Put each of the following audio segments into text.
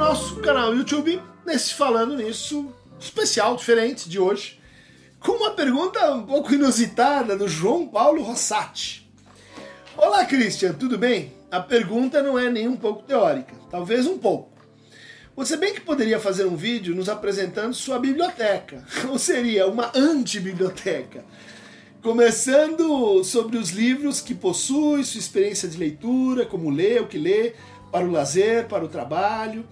nosso canal YouTube, nesse Falando Nisso especial, diferente de hoje, com uma pergunta um pouco inusitada do João Paulo Rossati. Olá, Christian, tudo bem? A pergunta não é nem um pouco teórica, talvez um pouco. Você bem que poderia fazer um vídeo nos apresentando sua biblioteca, ou seria uma anti-biblioteca, começando sobre os livros que possui, sua experiência de leitura, como lê, o que lê, para o lazer, para o trabalho,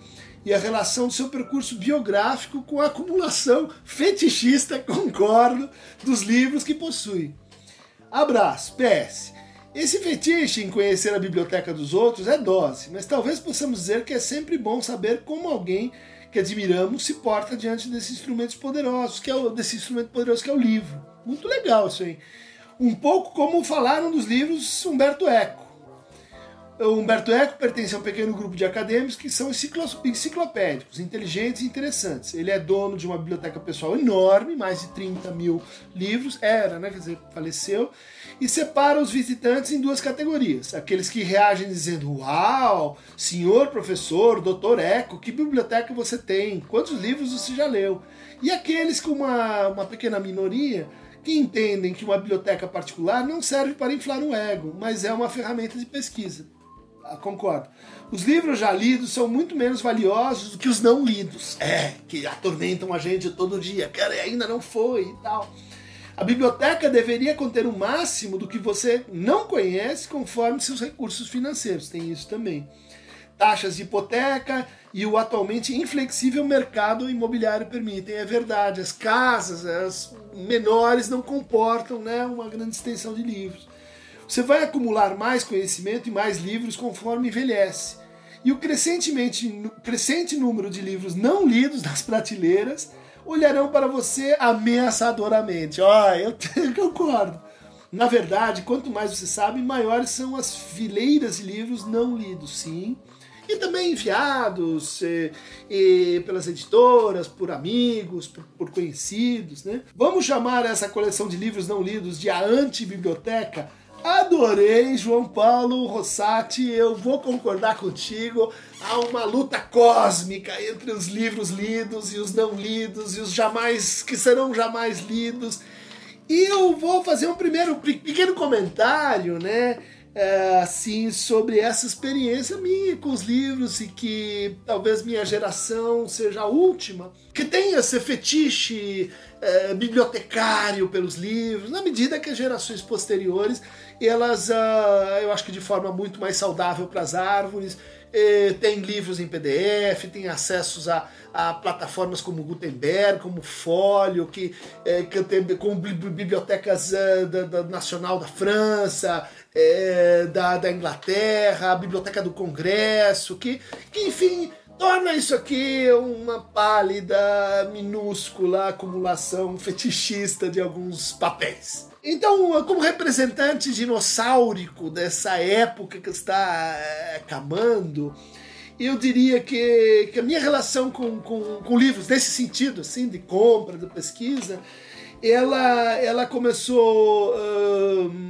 e a relação do seu percurso biográfico com a acumulação fetichista, concordo, dos livros que possui. Abraço, PS. Esse fetiche em conhecer a biblioteca dos outros é dose, mas talvez possamos dizer que é sempre bom saber como alguém que admiramos se porta diante desses instrumentos poderosos, que é o, desse instrumento poderoso que é o livro. Muito legal isso aí. Um pouco como falaram dos livros Humberto Eco. O Humberto Eco pertence a um pequeno grupo de acadêmicos que são enciclopédicos, inteligentes e interessantes. Ele é dono de uma biblioteca pessoal enorme, mais de 30 mil livros, era, né? Quer dizer, faleceu, e separa os visitantes em duas categorias. Aqueles que reagem dizendo: Uau, senhor professor, doutor Eco, que biblioteca você tem? Quantos livros você já leu? E aqueles com uma, uma pequena minoria que entendem que uma biblioteca particular não serve para inflar o ego, mas é uma ferramenta de pesquisa. Ah, concordo. Os livros já lidos são muito menos valiosos do que os não lidos. É, que atormentam a gente todo dia. Cara, ainda não foi e tal. A biblioteca deveria conter o máximo do que você não conhece conforme seus recursos financeiros. Tem isso também. Taxas de hipoteca e o atualmente inflexível mercado imobiliário permitem. É verdade, as casas as menores não comportam né, uma grande extensão de livros. Você vai acumular mais conhecimento e mais livros conforme envelhece. E o crescentemente, crescente número de livros não lidos nas prateleiras olharão para você ameaçadoramente. Ó, oh, eu, concordo. Na verdade, quanto mais você sabe, maiores são as fileiras de livros não lidos, sim. E também enviados pelas editoras, por amigos, por, por, conhecidos. Né? Vamos chamar essa coleção de livros não lidos de a antibiblioteca Adorei, João Paulo Rossati. Eu vou concordar contigo. Há uma luta cósmica entre os livros lidos e os não lidos e os jamais que serão jamais lidos. E eu vou fazer um primeiro pequeno comentário, né? É, assim sobre essa experiência minha com os livros e que talvez minha geração seja a última que tenha esse fetiche é, bibliotecário pelos livros na medida que as gerações posteriores elas, uh, eu acho que de forma muito mais saudável para as árvores, eh, tem livros em PDF, tem acessos a, a, plataformas como Gutenberg, como Folio, que, eh, que tem, com bibliotecas uh, da, da, Nacional da França, eh, da, da Inglaterra, a Biblioteca do Congresso, que, que enfim torna isso aqui uma pálida, minúscula acumulação fetichista de alguns papéis. Então, como representante dinossáurico dessa época que está é, acabando, eu diria que, que a minha relação com, com, com, livros, nesse sentido, assim, de compra, de pesquisa, ela, ela começou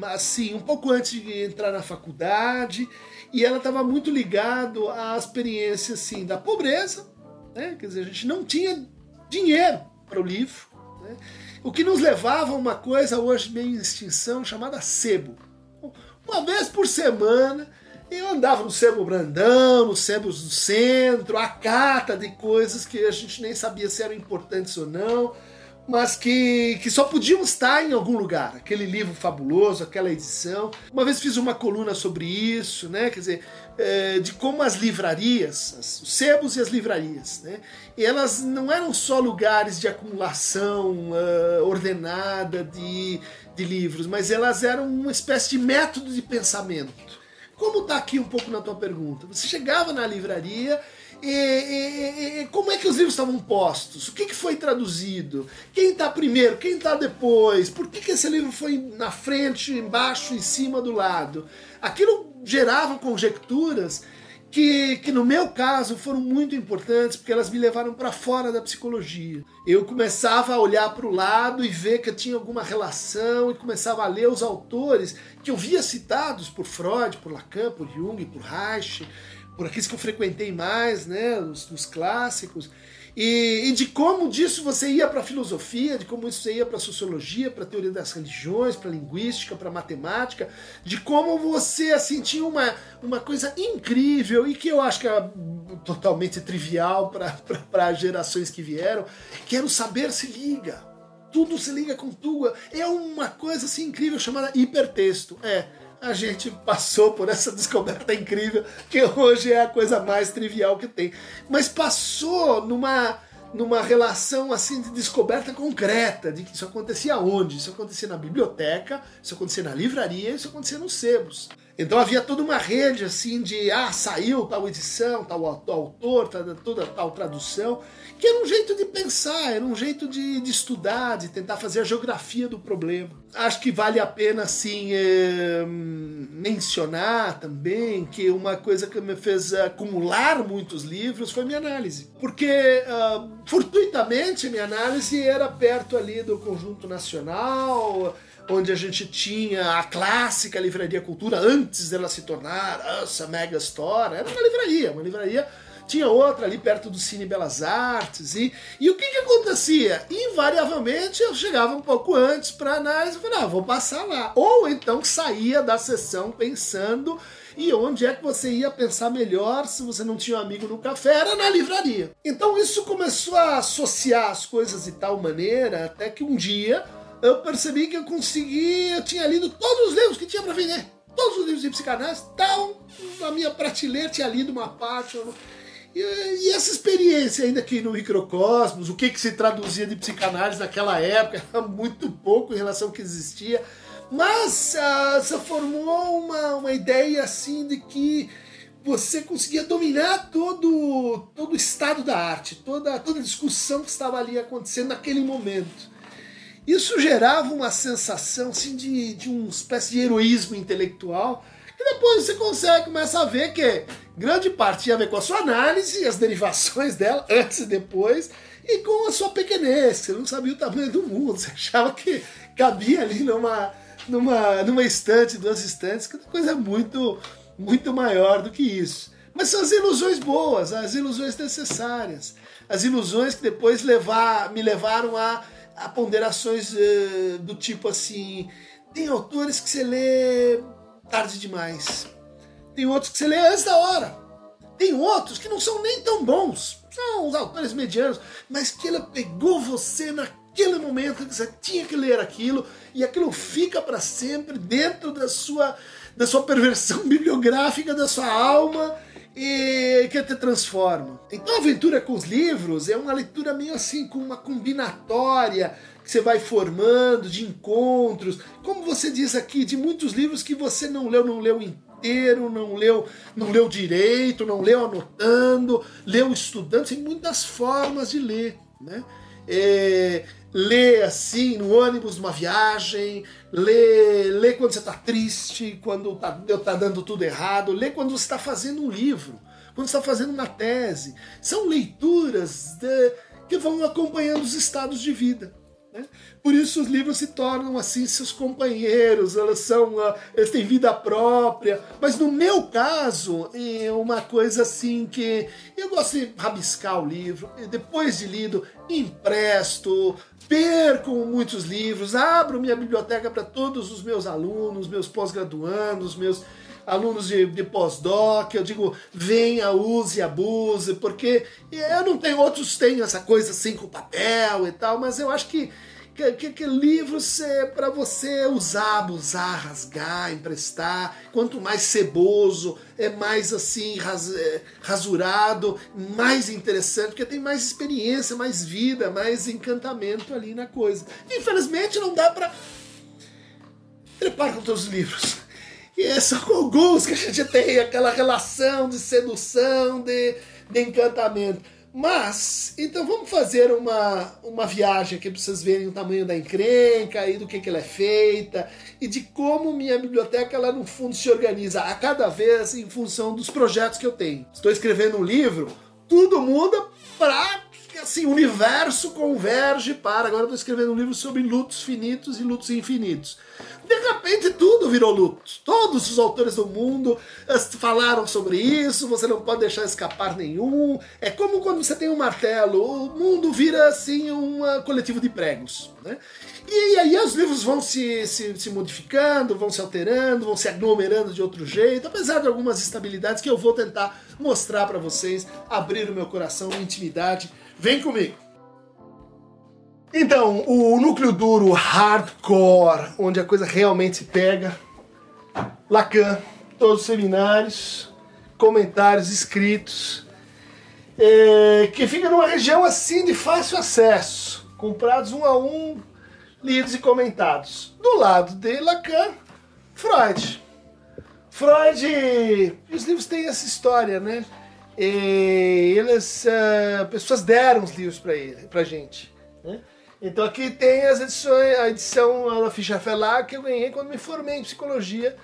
assim, um pouco antes de entrar na faculdade, e ela estava muito ligado à experiência assim, da pobreza, né? quer dizer, a gente não tinha dinheiro para o livro. Né? O que nos levava a uma coisa hoje meio em extinção chamada sebo. Uma vez por semana eu andava no sebo Brandão, nos sebos do centro, a cata de coisas que a gente nem sabia se eram importantes ou não mas que, que só podiam estar em algum lugar. Aquele livro fabuloso, aquela edição. Uma vez fiz uma coluna sobre isso, né? Quer dizer, é, de como as livrarias, as, os sebos e as livrarias, né? E elas não eram só lugares de acumulação uh, ordenada de, de livros, mas elas eram uma espécie de método de pensamento. Como está aqui um pouco na tua pergunta? Você chegava na livraria e, e, como é que os livros estavam postos? O que, que foi traduzido? Quem está primeiro? Quem está depois? Por que, que esse livro foi na frente, embaixo, em cima, do lado? Aquilo gerava conjecturas que, que no meu caso foram muito importantes porque elas me levaram para fora da psicologia. Eu começava a olhar para o lado e ver que tinha alguma relação e começava a ler os autores que eu via citados por Freud, por Lacan, por Jung, por Reich, por aqueles que eu frequentei mais, né, os, os clássicos, e, e, de como disso você ia para a filosofia, de como isso você ia para a sociologia, para a teoria das religiões, para a linguística, para a matemática, de como você assim tinha uma, uma coisa incrível e que eu acho que é totalmente trivial para gerações que vieram, que era o saber se liga. Tudo se liga com tudo. É uma coisa assim incrível chamada hipertexto. É, a gente passou por essa descoberta incrível, que hoje é a coisa mais trivial que tem. Mas passou numa, numa relação assim de descoberta concreta, de que isso acontecia onde? Isso acontecia na biblioteca, isso acontecia na livraria, isso acontecia nos sebos. Então havia toda uma rede assim de ah, saiu tal edição, tal autor, tal, toda tal tradução, que era um jeito de pensar, era um jeito de, de estudar, de tentar fazer a geografia do problema. Acho que vale a pena assim é, mencionar também que uma coisa que me fez acumular muitos livros foi minha análise, porque uh, fortuitamente minha análise era perto ali do conjunto nacional onde a gente tinha a clássica livraria Cultura antes dela se tornar essa mega store. Era uma livraria, uma livraria. Tinha outra ali perto do Cine Belas Artes. E, e o que, que acontecia? Invariavelmente eu chegava um pouco antes para análise e falava, ah, vou passar lá. Ou então saía da sessão pensando e onde é que você ia pensar melhor se você não tinha um amigo no café? Era na livraria. Então isso começou a associar as coisas de tal maneira até que um dia eu percebi que eu consegui, eu tinha lido todos os livros que tinha para vender. Todos os livros de psicanálise estavam na minha prateleira, tinha lido uma parte. E, e, essa experiência ainda aqui no microcosmos, o que, que se traduzia de psicanálise naquela época, era muito pouco em relação ao que existia. Mas uh, se formou uma, uma ideia assim de que você conseguia dominar todo, todo o estado da arte, toda, toda a discussão que estava ali acontecendo naquele momento. Isso gerava uma sensação assim, de, de uma espécie de heroísmo intelectual, que depois você consegue começar a ver que grande parte tinha a ver com a sua análise, as derivações dela, antes e depois, e com a sua pequenez, você não sabia o tamanho do mundo, você achava que cabia ali numa, numa, numa estante, duas estantes, que é uma coisa muito, muito maior do que isso. Mas são as ilusões boas, as ilusões necessárias, as ilusões que depois levar, me levaram a há ponderações uh, do tipo assim: tem autores que você lê tarde demais, tem outros que você lê antes da hora, tem outros que não são nem tão bons, são os autores medianos, mas que ele pegou você naquele momento que você tinha que ler aquilo e aquilo fica para sempre dentro da sua da sua perversão bibliográfica da sua alma e que te transforma. Então a aventura com os livros é uma leitura meio assim, com uma combinatória que você vai formando de encontros, como você diz aqui, de muitos livros que você não leu, não leu inteiro, não leu, não leu direito, não leu anotando, leu estudando, tem muitas formas de ler, né? É, lê assim no ônibus numa viagem, lê, lê quando você está triste, quando está tá dando tudo errado, lê quando você está fazendo um livro, quando está fazendo uma tese. São leituras de, que vão acompanhando os estados de vida. Né? Por isso os livros se tornam assim seus companheiros, elas são, ah, eles têm vida própria. Mas no meu caso, é uma coisa assim que eu gosto de rabiscar o livro, depois de lido, empresto, perco muitos livros, abro minha biblioteca para todos os meus alunos, meus pós-graduandos, meus alunos de, de pós-doc, eu digo, venha, use, abuse, porque eu não tenho, outros têm essa coisa assim com papel e tal, mas eu acho que que, que, que livros é para você usar, abusar, rasgar, emprestar. Quanto mais ceboso, é mais assim, ras, é, rasurado, mais interessante, porque tem mais experiência, mais vida, mais encantamento ali na coisa. Infelizmente não dá para trepar com todos os livros. E com alguns que a gente tem aquela relação de sedução, de, de encantamento. Mas, então vamos fazer uma, uma viagem aqui para vocês verem o tamanho da encrenca e do que, que ela é feita e de como minha biblioteca, ela no fundo se organiza a cada vez em função dos projetos que eu tenho. Estou escrevendo um livro, tudo muda para assim, o universo converge para. Agora eu estou escrevendo um livro sobre lutos finitos e lutos infinitos. De repente tudo virou luto. Todos os autores do mundo falaram sobre isso, você não pode deixar escapar nenhum. É como quando você tem um martelo, o mundo vira assim um coletivo de pregos. Né? E aí os livros vão se, se, se, modificando, vão se alterando, vão se aglomerando de outro jeito, apesar de algumas instabilidades que eu vou tentar mostrar para vocês, abrir o meu coração, intimidade. Vem comigo! Então, o núcleo duro hardcore, onde a coisa realmente pega, Lacan, todos os seminários, comentários escritos, é, que fica numa região assim de fácil acesso, comprados um a um, lidos e comentados. Do lado de Lacan, Freud. Freud, os livros têm essa história, né? E eles, uh, pessoas deram os livros para ele, gente, né? Então aqui tem as edições, a edição da ficha Felar que eu ganhei quando me formei em psicologia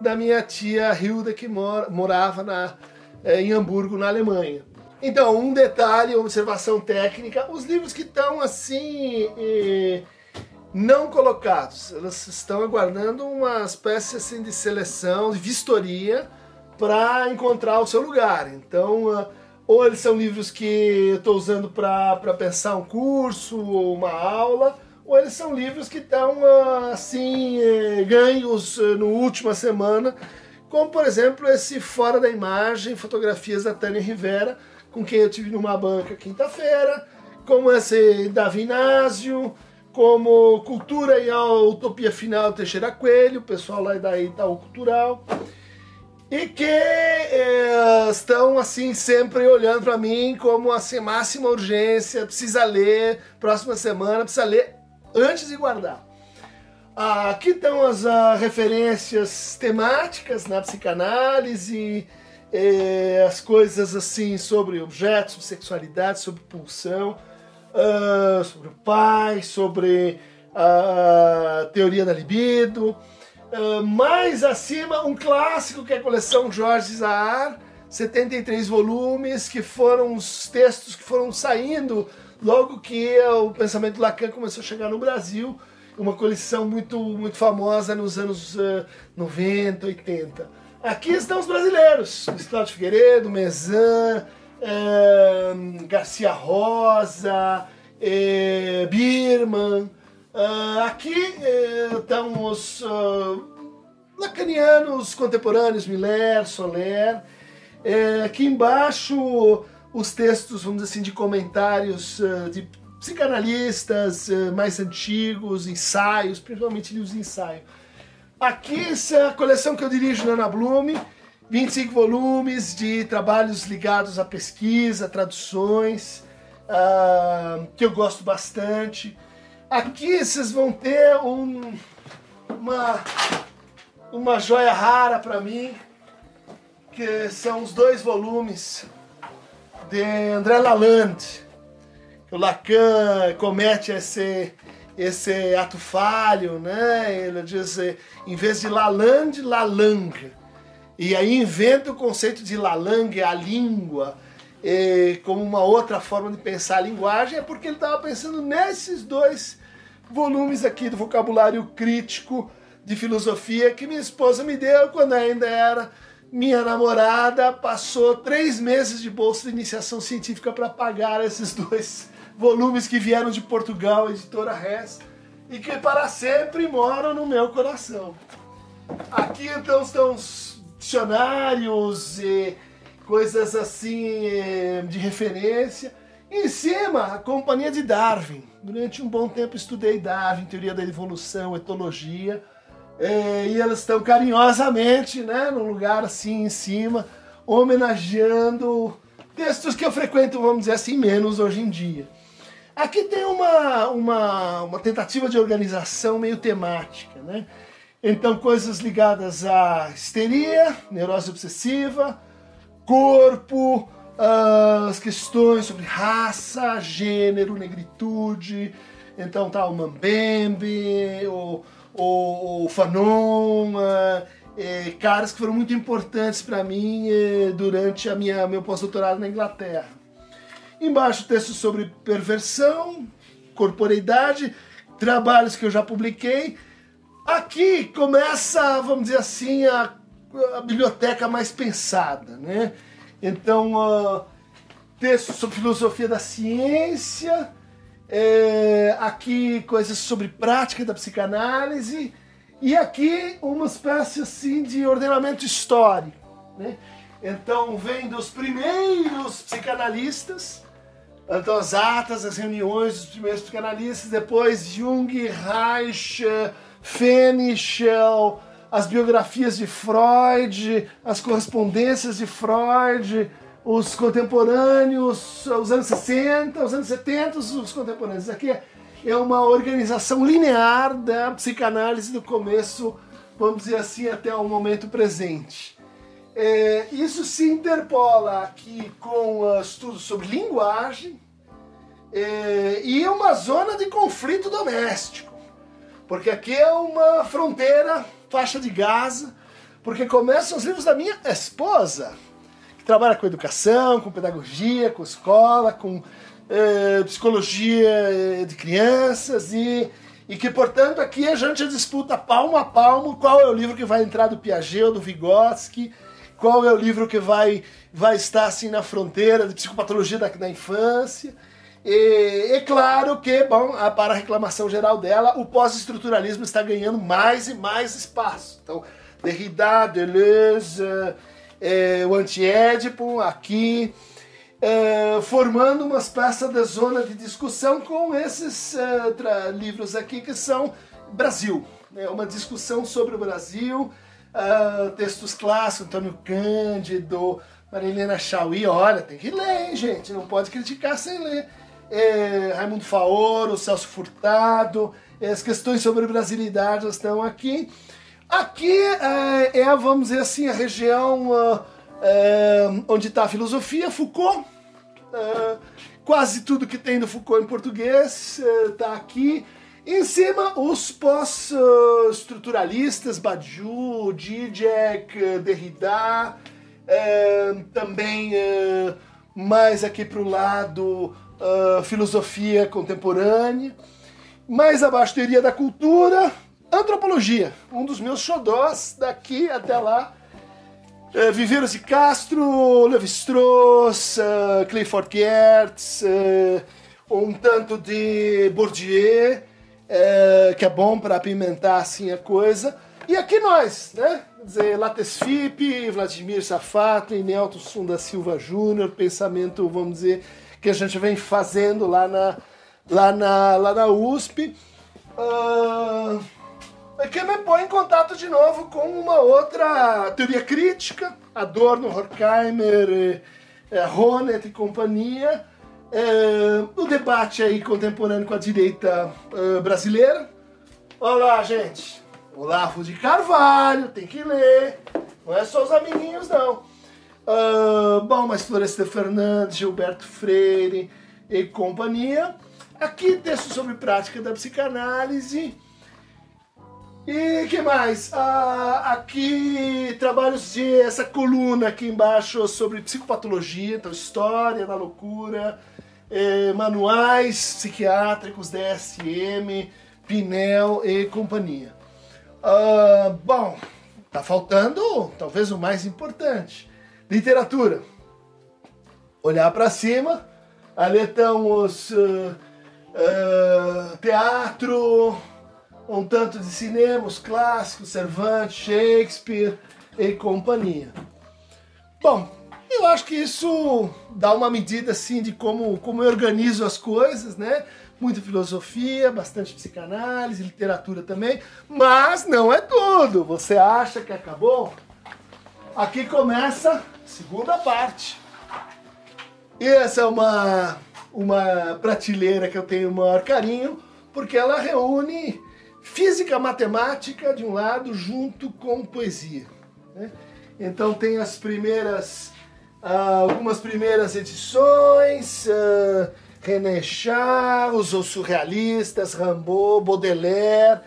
da minha tia Hilda que mora, morava na, é, em Hamburgo, na Alemanha. Então, um detalhe, uma observação técnica, os livros que estão assim eh, não colocados, elas estão aguardando uma espécie assim, de seleção, de vistoria para encontrar o seu lugar. Então, uh, ou eles são livros que eu estou usando para pensar um curso ou uma aula, ou eles são livros que estão assim eh, ganhos eh, no última semana, como por exemplo esse Fora da Imagem, fotografias da Tânia Rivera, com quem eu tive numa banca quinta-feira, como esse Davi Inácio, como Cultura e a Utopia Final Teixeira Coelho, o pessoal lá da Itaú Cultural e que eh, estão assim sempre olhando para mim como assim máxima urgência, precisa ler, próxima semana precisa ler antes de guardar. Ah, aqui estão as ah, referências temáticas na psicanálise, eh, as coisas assim sobre objetos, sobre sexualidade, sobre pulsão, ah, sobre o pai, sobre a teoria da libido. Mais acima, um clássico que é a coleção Jorge Zahar, 73 volumes, que foram os textos que foram saindo logo que o pensamento Lacan começou a chegar no Brasil, uma coleção muito, muito famosa nos anos uh, 90, 80. Aqui estão os brasileiros, Cláudio Figueiredo, Mezan, uh, Garcia Rosa, uh, Birman, Uh, aqui uh, estão os uh, lacanianos contemporâneos, Miller, Soler. Uh, aqui embaixo os textos, vamos dizer assim, de comentários de psicanalistas mais antigos, ensaios, principalmente livros de ensaio. Aqui essa é a coleção que eu dirijo na Ana Blume, 25 volumes de trabalhos ligados à pesquisa, traduções, que eu gosto bastante. Aqui vocês vão ter um, uma, uma joia rara para mim, que são os dois volumes de André Lalande. O Lacan comete esse, esse ato falho, né? Ele diz, em vez de Lalande, Lalang. E aí inventa o conceito de Lalang, a língua, como uma outra forma de pensar a linguagem, é porque ele estava pensando nesses dois volumes aqui do vocabulário crítico de filosofia que minha esposa me deu quando ainda era minha namorada. Passou três meses de bolsa de iniciação científica para pagar esses dois volumes que vieram de Portugal, editora Res, e que para sempre moram no meu coração. Aqui então estão os dicionários e coisas assim eh, de referência. Em cima, a companhia de Darwin. Durante um bom tempo estudei Darwin, teoria da evolução, etologia. É, e elas estão carinhosamente, né, num lugar assim em cima, homenageando textos que eu frequento, vamos dizer assim, menos hoje em dia. Aqui tem uma, uma, uma tentativa de organização meio temática, né? Então, coisas ligadas à histeria, neurose obsessiva, corpo, as questões sobre raça, gênero, negritude. Então tá o Mambembe, o, o, o Fanon, é, caras que foram muito importantes para mim é, durante a minha meu pós-doutorado na Inglaterra. Embaixo texto sobre perversão, corporeidade, trabalhos que eu já publiquei. Aqui começa, vamos dizer assim, a, a biblioteca mais pensada, né? Então, uh, texto sobre filosofia da ciência, é, aqui coisas sobre prática da psicanálise e aqui uma espécie assim de ordenamento histórico, né? Então vem dos primeiros psicanalistas, então as atas, as reuniões dos primeiros psicanalistas, depois Jung, Reich, Fenichel, as biografias de Freud, as correspondências de Freud, os contemporâneos, os anos 60, os anos 70, os contemporâneos. Aqui é uma organização linear da psicanálise do começo, vamos dizer assim, até o momento presente. É, isso se interpola aqui com uh, estudos sobre linguagem é, e uma zona de conflito doméstico, porque aqui é uma fronteira, faixa de Gaza, porque começam os livros da minha esposa, trabalha com educação, com pedagogia, com escola, com eh, psicologia de crianças e, e que, portanto, aqui a gente disputa palmo a palmo qual é o livro que vai entrar do Piaget ou do Vygotsky, qual é o livro que vai, vai estar assim na fronteira de psicopatologia da, da infância. E é claro que, bom, para a reclamação geral dela, o pós-estruturalismo está ganhando mais e mais espaço. Então, Derrida, Deleuze, é, o Antiédipo aqui, é, formando uma espécie de zona de discussão com esses é, livros aqui que são Brasil. É uma discussão sobre o Brasil, é, textos clássicos, Antônio Cândido, Marilena Chauí, olha, tem que ler, hein, gente, não pode criticar sem ler. É, Raimundo Faoro, Celso Furtado, as questões sobre brasilidade estão aqui. Aqui é, é, vamos dizer assim, a região uh, é, onde está a filosofia, Foucault. Uh, quase tudo que tem do Foucault em português está aqui. Em cima, os pós-estruturalistas, Badiou, Zizek, Derrida, também mais aqui para o lado, filosofia contemporânea. Mais abaixo, teoria da cultura, Antropologia, um dos meus xodós daqui até lá. É, Viveiros de Castro, Levi-Strauss, uh, Clifford Geertz, uh, um tanto de Bourdieu, uh, que é bom para apimentar assim a coisa. E aqui nós, né? Quer dizer, Lattes Fipe, Vladimir Safato e Nelson da Silva Júnior, pensamento, vamos dizer, que a gente vem fazendo lá na, lá na, lá na USP. Uh, que me põe em contato de novo com uma outra teoria crítica, Adorno, Horkheimer, eh, Honneth e companhia, eh, o debate aí contemporâneo com a direita eh, brasileira. Olá, gente! Olavo de Carvalho, tem que ler, não é só os amiguinhos, não. Uh, bom, mas Florestan Fernandes, Gilberto Freire e companhia. Aqui texto sobre prática da psicanálise e que mais? Ah, aqui trabalhos de essa coluna aqui embaixo sobre psicopatologia, então história da loucura, eh, manuais psiquiátricos, DSM, Pinel e companhia. Ah, bom, tá faltando talvez o mais importante: literatura. Olhar para cima, ali estão os uh, uh, teatro um tanto de cinema, os clássicos, Cervantes, Shakespeare e companhia. Bom, eu acho que isso dá uma medida assim de como, como eu organizo as coisas, né? Muita filosofia, bastante psicanálise, literatura também, mas não é tudo. Você acha que acabou? Aqui começa a segunda parte. E essa é uma, uma prateleira que eu tenho o maior carinho, porque ela reúne física matemática de um lado junto com poesia. Né? Então tem as primeiras, uh, algumas primeiras edições, uh, René Char, os surrealistas, Rimbaud, Baudelaire,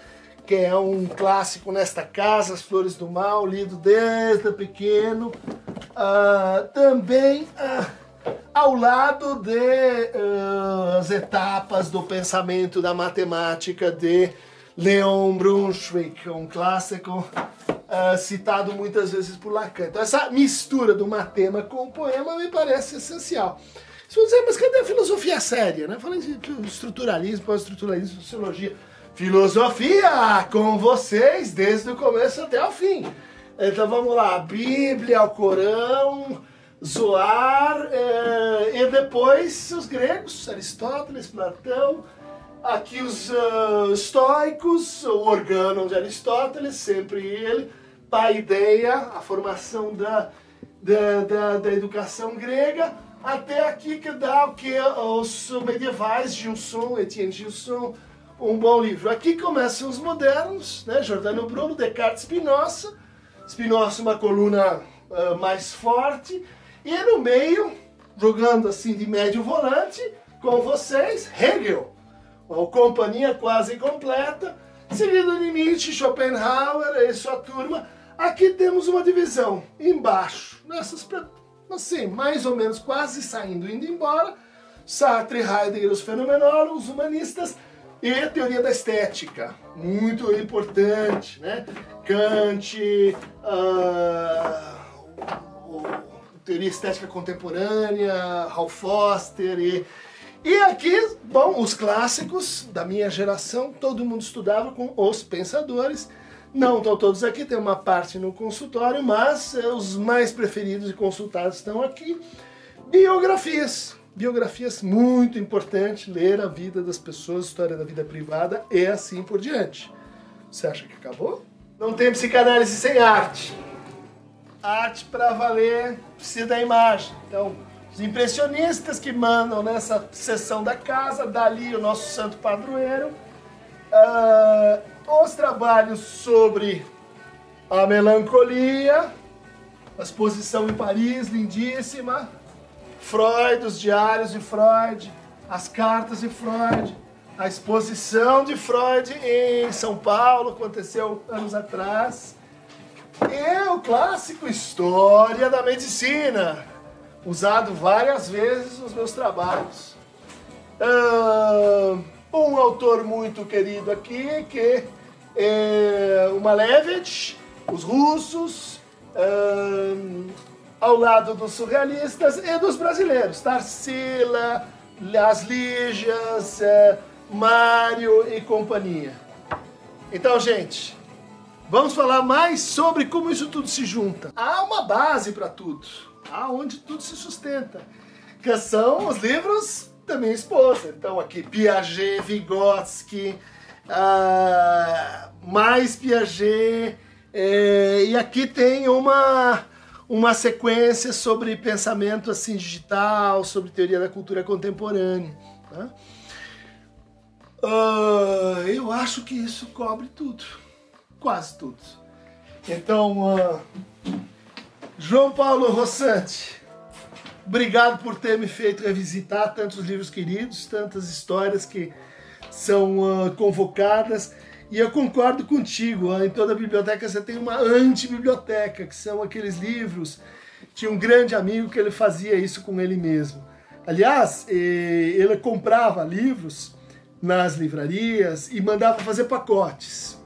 que é um clássico nesta casa, As Flores do Mal, lido desde pequeno. Uh, também ao lado de uh, as etapas do pensamento da matemática de Leon Brunswick, um clássico uh, citado muitas vezes por Lacan. Então essa mistura do matema com o poema me parece essencial. Se você dizer, mas cadê a filosofia séria? Né? Falando de estruturalismo, pós-estruturalismo, sociologia. Filosofia com vocês desde o começo até o fim. Então vamos lá, Bíblia, o Corão, Zoar, eh, e depois os gregos, Aristóteles, Platão, aqui os uh, estoicos, o organo de Aristóteles, sempre ele, paideia, a formação da, da, da, da educação grega, até aqui que dá o que os medievais, Gilson, Etienne Gilson, um bom livro. Aqui começam os modernos, né? Giordano Bruno, Descartes, Spinoza. Spinoza uma coluna uh, mais forte. E no meio, jogando assim de médio volante, com vocês, Hegel. Uma companhia quase completa. Seguido de Nietzsche, Schopenhauer e sua turma. Aqui temos uma divisão embaixo, nessas assim, mais ou menos quase saindo, indo embora. Sartre, Heidegger, os fenomenólogos, humanistas e a teoria da estética, muito importante, né? Kant, uh, teoria estética contemporânea, Ralph Foster e e aqui, bom, os clássicos da minha geração, todo mundo estudava com os pensadores. Não estão todos aqui, tem uma parte no consultório, mas eh, os mais preferidos e consultados estão aqui. Biografias, biografias muito importante, ler a vida das pessoas, história da vida privada e assim por diante. Você acha que acabou? Não tem psicanálise sem arte. Arte para valer precisa da imagem. Então, os impressionistas que mandam nessa sessão da casa, dali o nosso santo padroeiro. Uh, os trabalhos sobre a melancolia, a exposição em Paris, lindíssima. Freud, os diários de Freud, as cartas de Freud, a exposição de Freud em São Paulo, aconteceu anos atrás. E o clássico História da Medicina, usado várias vezes nos meus trabalhos. Um autor muito querido aqui, que é o Malevich, os russos, ao lado dos surrealistas e dos brasileiros, Tarsila, As Lígias, é, Mário e companhia. Então, gente, vamos falar mais sobre como isso tudo se junta. Há uma base para tudo, há onde tudo se sustenta, que são os livros da minha esposa. Então, aqui, Piaget, Vygotsky, uh, mais Piaget, é, e aqui tem uma uma sequência sobre pensamento assim digital, sobre teoria da cultura contemporânea. Uh, eu acho que isso cobre tudo, quase tudo. Então, uh, João Paulo Rossante, obrigado por ter me feito revisitar tantos livros queridos, tantas histórias que são uh, convocadas. E eu concordo contigo, em toda biblioteca você tem uma antibiblioteca, que são aqueles livros. Tinha um grande amigo que ele fazia isso com ele mesmo. Aliás, ele comprava livros nas livrarias e mandava fazer pacotes.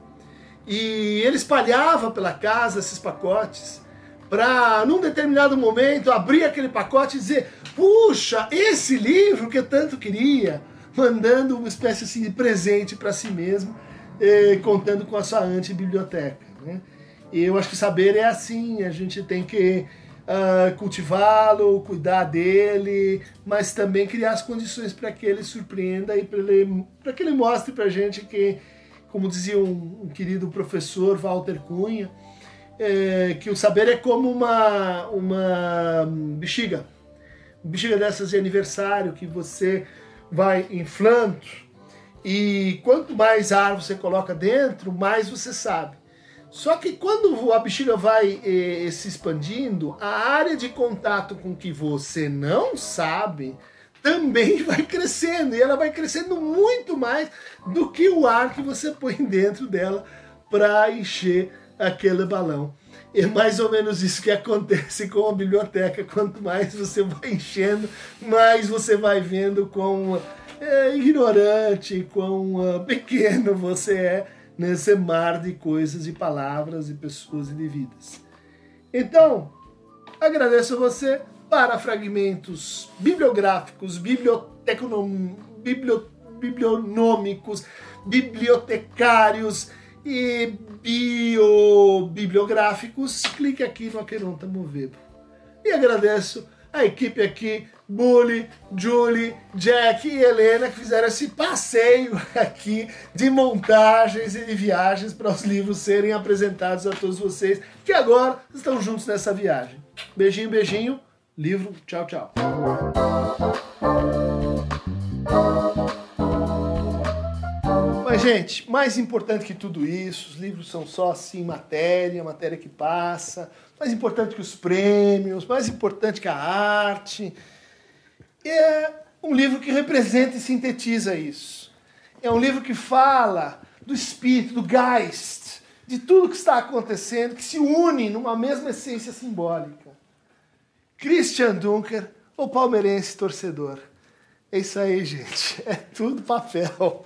E ele espalhava pela casa esses pacotes para, num determinado momento, abrir aquele pacote e dizer: Puxa, esse livro que eu tanto queria, mandando uma espécie assim, de presente para si mesmo eh, contando com a sua antibiblioteca. Né? E eu acho que saber é assim, a gente tem que uh, cultivá-lo, cuidar dele, mas também criar as condições para que ele surpreenda e para que ele mostre para a gente que, como dizia um, um querido professor, Walter Cunha, é, que o saber é como uma, uma bexiga, bexiga dessas de aniversário que você vai inflando e quanto mais ar você coloca dentro, mais você sabe. Só que quando a bexiga vai eh, se expandindo, a área de contato com que você não sabe também vai crescendo. E ela vai crescendo muito mais do que o ar que você põe dentro dela para encher aquele balão. É mais ou menos isso que acontece com a biblioteca. Quanto mais você vai enchendo, mais você vai vendo quão é, ignorante, quão uh, pequeno você é nesse mar de coisas, de palavras, de pessoas e de vidas. Então, agradeço a você para fragmentos bibliográficos, biblioteconom, bibliotecários e biobibliográficos, clique aqui no Aqueronta Movebo. E agradeço a equipe aqui, Bully, Julie, Jack e Helena, que fizeram esse passeio aqui de montagens e de viagens para os livros serem apresentados a todos vocês, que agora estão juntos nessa viagem. Beijinho, beijinho, livro, tchau, tchau. Gente, mais importante que tudo isso, os livros são só assim matéria, matéria que passa, mais importante que os prêmios, mais importante que a arte. É um livro que representa e sintetiza isso. É um livro que fala do espírito, do Geist, de tudo que está acontecendo, que se une numa mesma essência simbólica. Christian Dunker, o palmeirense torcedor. É isso aí, gente. É tudo papel.